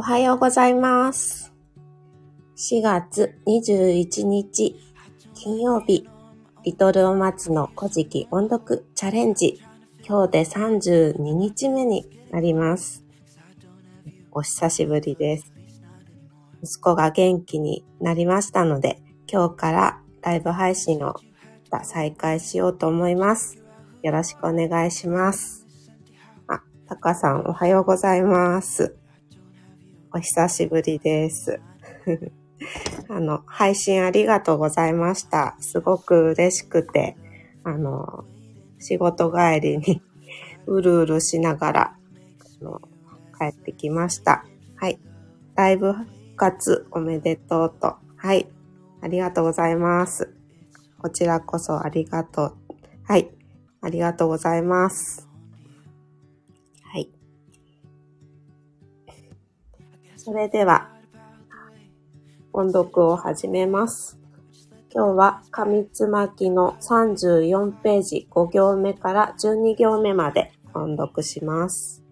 おはようございます。4月21日金曜日、リトルお松の古事記音読チャレンジ。今日で32日目になります。お久しぶりです。息子が元気になりましたので、今日からライブ配信を再開しようと思います。よろしくお願いします。あ、タカさんおはようございます。お久しぶりです。あの、配信ありがとうございました。すごく嬉しくて、あの、仕事帰りに うるうるしながら、あの、帰ってきました。はい。ライブ復活おめでとうと。はい。ありがとうございます。こちらこそありがとう。はい。ありがとうございます。それでは、音読を始めます。今日は上つまきの34ページ5行目から12行目まで音読します。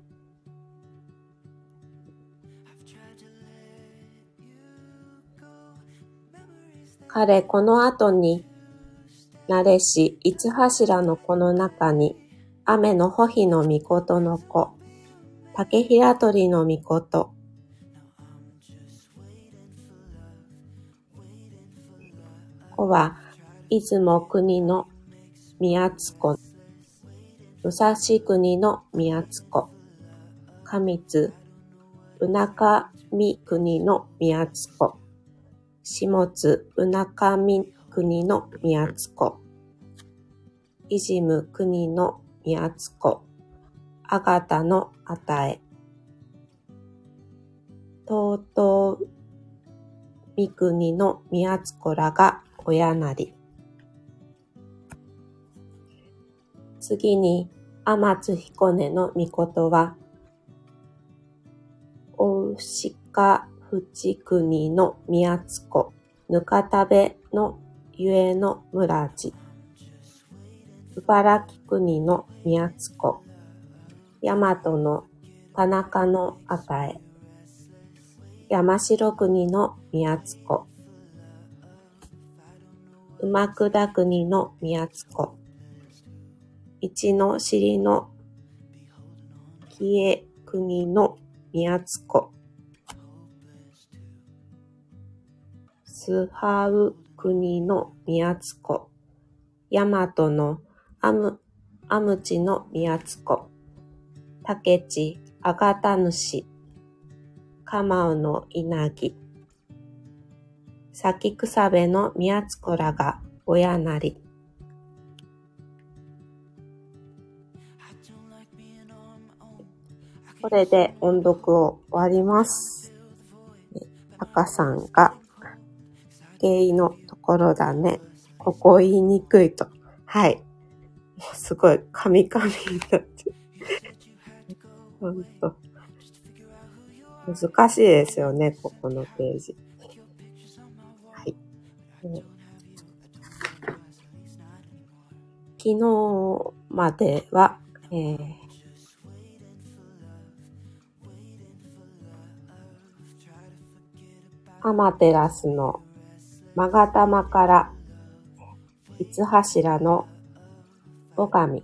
彼この後に、なれし五柱の子の中に、雨の穂日の御事の子、竹平鳥の御事、子は、出雲国の宮津子、武蔵国の宮津子、上津、うなかみ国の宮津子、下津、うなかみ国の宮津子、いじむ国の宮津子、あがたのあたえ、とうとう三国の宮津子らが親なり。次に、天津彦根の御事は、おうしかふち国の宮津子、ぬかたべのゆえの村地。茨城国の宮津子、大和の田中のあたえ。山城国の宮津湖うまくだくにのみやつこ。いちのしりのきえくにのみやつこ。すはうくにのみやつこ。やまとのあむ、あむちのみやつこ。たけちあがたぬし。かまうのいなぎ。咲草部の宮津子らが親なり。これで音読を終わります。赤さんが、原因のところだね。ここ言いにくいと。はい。もうすごい、カミカミになって。ほんと。難しいですよね、ここのページ。昨日までは、えー、アマテラスの勾玉から五柱の尾神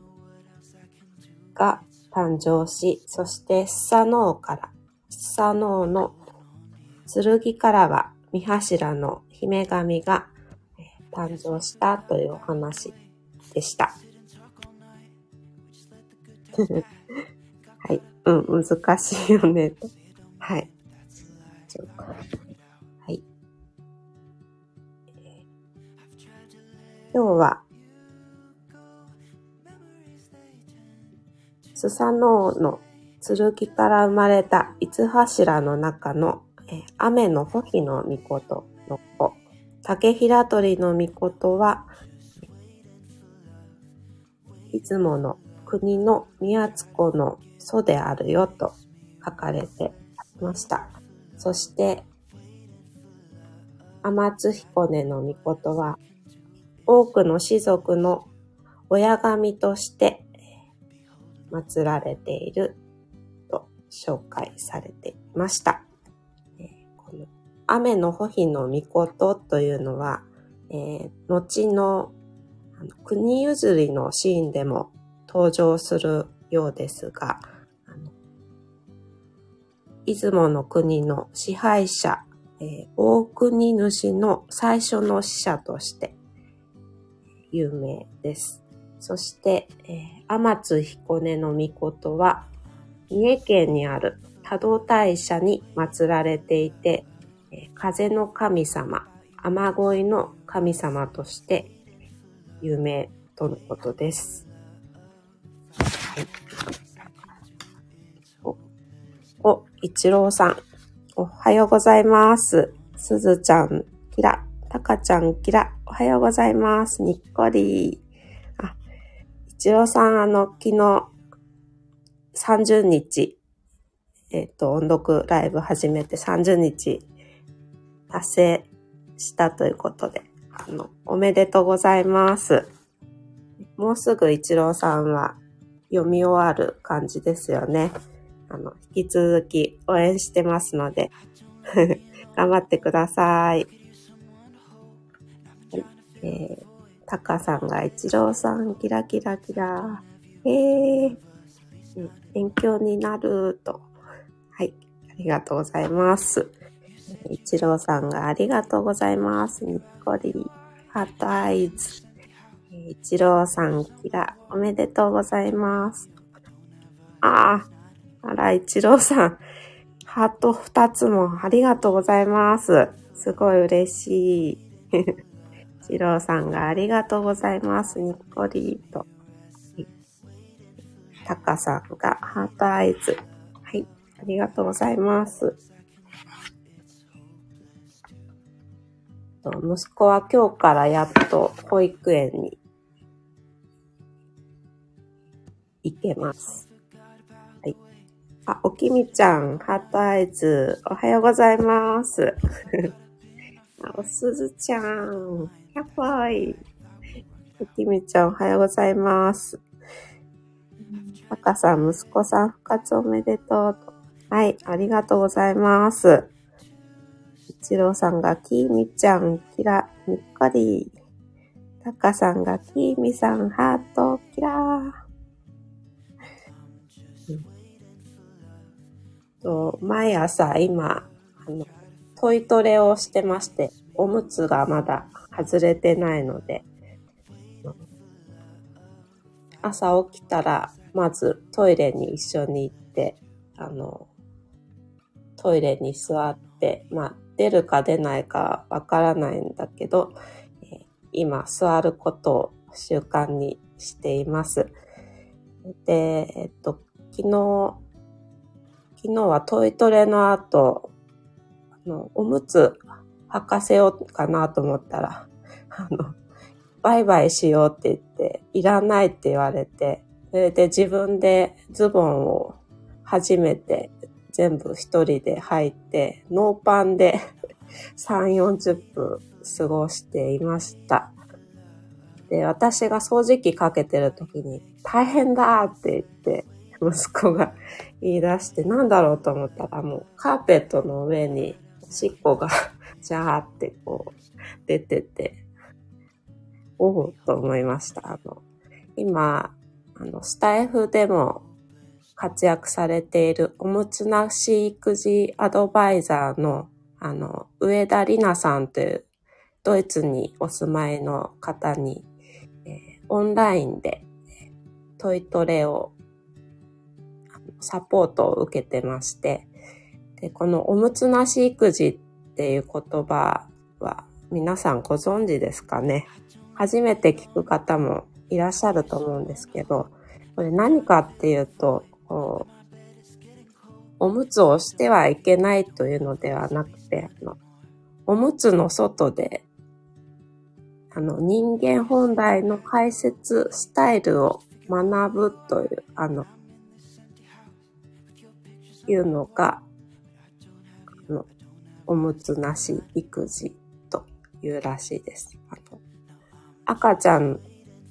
が誕生し、そしてスサノオから、スサノオの剣からは三柱の姫神が誕生したというお話でした。はい。うん、難しいよね。とはい。はい。今日は、スサノオの剣から生まれた五柱の中の、え雨の穂日の御事の子、竹平鳥の御事は、出雲の国の宮津子の祖であるよと書かれていました。そして、天津彦根の御事は、多くの士族の親神として祀られていると紹介されていました。雨の穂日の御事というのは、えー、後の国譲りのシーンでも登場するようですが、出雲の国の支配者、えー、大国主の最初の使者として有名です。そして、えー、天津彦根の御事は、三重県にある多度大社に祀られていて、風の神様、雨乞いの神様として有名とのことです。お、お、一郎さん。おはようございます。すずちゃん、キラ。たかちゃん、キラ。おはようございます。にっこり。あ、一郎さん、あの、昨日、30日、えっ、ー、と、音読ライブ始めて30日達成したということで、あの、おめでとうございます。もうすぐ一郎さんは読み終わる感じですよね。あの、引き続き応援してますので 頑張ってください。えー、タカさんが一郎さん、キラキラキラ。えー、勉強になると。はい、ありがとうございます。一郎さんがありがとうございます。にっこり。ハートアイズ。一郎さん、キラ、おめでとうございます。ああ、あら、一郎さん、ハート二つもありがとうございます。すごい嬉しい。一郎さんがありがとうございます。にっこりと。タカさんがハートアイズ。はい、ありがとうございます。息子は今日からやっと保育園にいけます。はい。あ、おきみちゃん、ハートアイズ、おはようございます。おすずちゃん、やっぱい。おきみちゃん、おはようございます。たかさん、息子さん、復活おめでとうはい、ありがとうございます。一郎さんが、きーみちゃん、キラ、にっこり。たかさんが、きーみさん、ハート、キラー。と毎朝今、あの、トイトレをしてまして、おむつがまだ外れてないので、朝起きたら、まずトイレに一緒に行って、あの、トイレに座って、まあ、出るか出ないかわからないんだけど、今、座ることを習慣にしています。で、えっと、昨日、昨日はトイトレの後、あの、おむつ履かせようかなと思ったら、あの、バイバイしようって言って、いらないって言われて、それで自分でズボンを初めて全部一人で履いて、ノーパンで3、40分過ごしていました。で、私が掃除機かけてる時に、大変だって言って、息子が言い出して、なんだろうと思ったら、もうカーペットの上におしっこが ジャーってこう出てて、おおと思いました。あの、今、あの、スタイフでも活躍されているおむつなし育児アドバイザーの、あの、上田里奈さんというドイツにお住まいの方に、えー、オンラインでトイトレをサポートを受けてまして、で、このおむつなし育児っていう言葉は皆さんご存知ですかね？初めて聞く方もいらっしゃると思うんですけど、これ何かっていうと、おむつをしてはいけないというのではなくて、あのおむつの外で、あの、人間本来の解説スタイルを学ぶという、あの、いうのが、あの、おむつなし育児というらしいです。あの赤ちゃんっ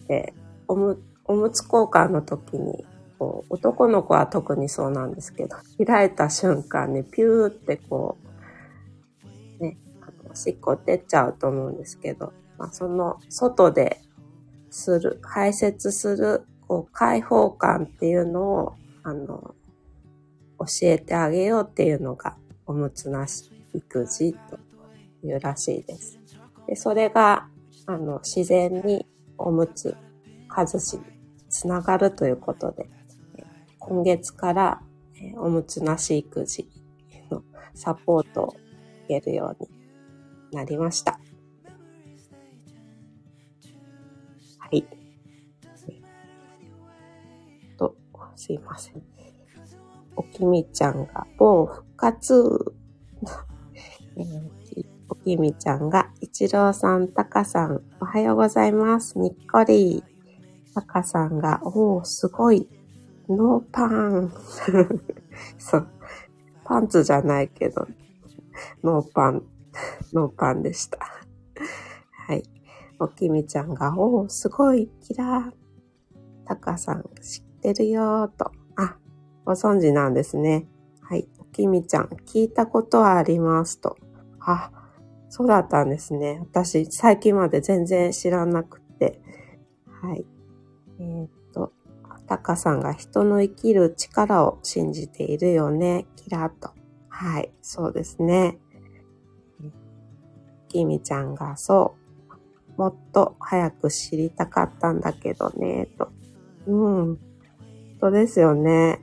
ておむ、おむつ交換の時に、こう、男の子は特にそうなんですけど、開いた瞬間にピューってこう、ね、おしっこ出ちゃうと思うんですけど、まあ、その外でする、排泄する、こう、解放感っていうのを、あの、教えてあげようっていうのが、おむつなし育児というらしいです。で、それが、あの、自然におむつ外しにつながるということで、今月からおむつなし育児のサポートを受けるようになりました。はい。と、すいません。おきみちゃんが某復活。おきみちゃんが、いちろうさん、たかさん、おはようございます。にっこり。たかさんが、おー、すごい。ノーパン。そう。パンツじゃないけど、ノーパン、ノーパンでした。はい。おきみちゃんが、おー、すごい、キラー。たかさん、知ってるよーと。あ、ご存知なんですね。はい。おきみちゃん、聞いたことはありますと。あ、そうだったんですね。私、最近まで全然知らなくて。はい。えー、タカさんが人の生きる力を信じているよね。キラーと。はい、そうですね。きみちゃんがそう。もっと早く知りたかったんだけどね、と。うん。そうですよね。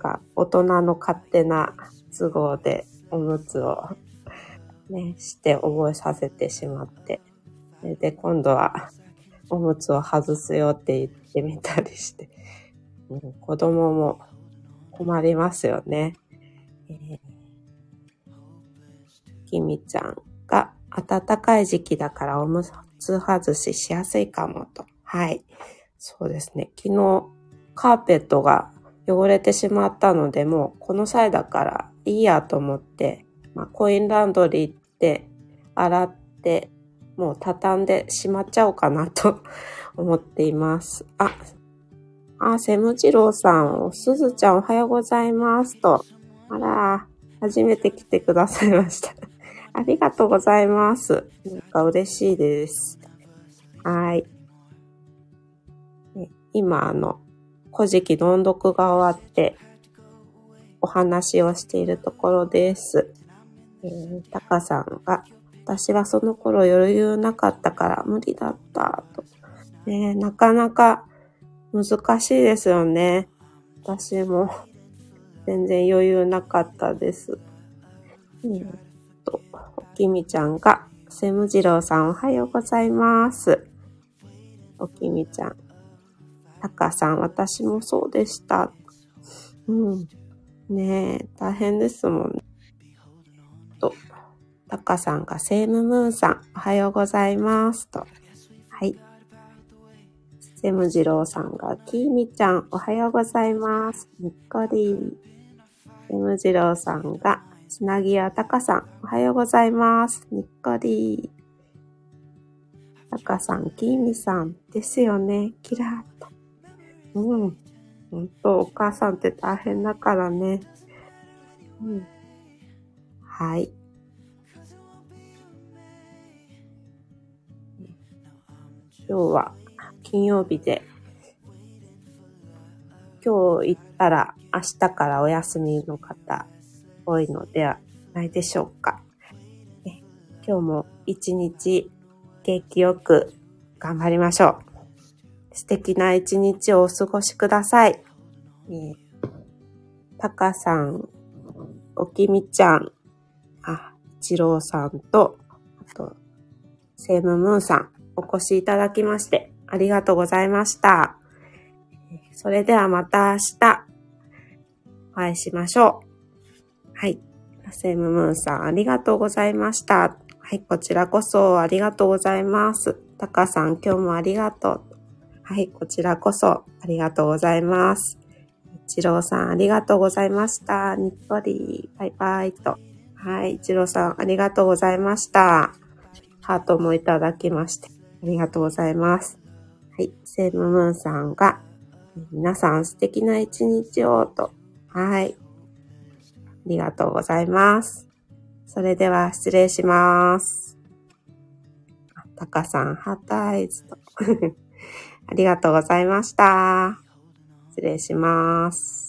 か大人の勝手な都合でおむつをね、して覚えさせてしまって。それで、今度はおむつを外すよって言ってみたりして、うん、子供も困りますよね。えー、きみちゃんが暖かい時期だからおむつ外ししやすいかもと。はい。そうですね。昨日カーペットが汚れてしまったので、もうこの際だからいいやと思って、まあ、コインランドリーって洗って、もう畳んでしまっちゃおうかなと 思っています。あ、あ、セムジローさん、すずちゃんおはようございますと。あら、初めて来てくださいました。ありがとうございます。なんか嬉しいです。はい。今、あの、古事記の音読が終わって、お話をしているところです。えー、タカさんが、私はその頃余裕なかったから無理だった、と。ねなかなか難しいですよね。私も 全然余裕なかったです。え、っと、おきみちゃんが、セムジローさんおはようございます。おきみちゃん。タカさん、私もそうでした。うん。ねえ、大変ですもんね。と、タカさんがセームムーンさん、おはようございます。と。はい。セムジローさんが、キーミちゃん、おはようございます。にっこり。セムジローさんが、つなぎやたかさん、おはようございます。にっこり。たかさん、キーミさん、ですよね。キラーと。うん。ほんと、お母さんって大変だからね。うん。はい。今日は金曜日で、今日行ったら明日からお休みの方多いのではないでしょうか。今日も一日元気よく頑張りましょう。素敵な一日をお過ごしください。えー、たかさん、おきみちゃん、あ、ちろうさんと、あと、セームムーンさん、お越しいただきまして、ありがとうございました。それではまた明日、お会いしましょう。はい。ラセムムーンさん、ありがとうございました。はい、こちらこそありがとうございます。たかさん、今日もありがとう。はい、こちらこそありがとうございます。一郎さん、ありがとうございました。にっこり、バイバイと。はい、一郎さん、ありがとうございました。ハートもいただきまして、ありがとうございます。はい。セムムーンさんが、皆さん素敵な一日をと。はい。ありがとうございます。それでは失礼します。あたかさん、ハタイズと。ありがとうございました。失礼します。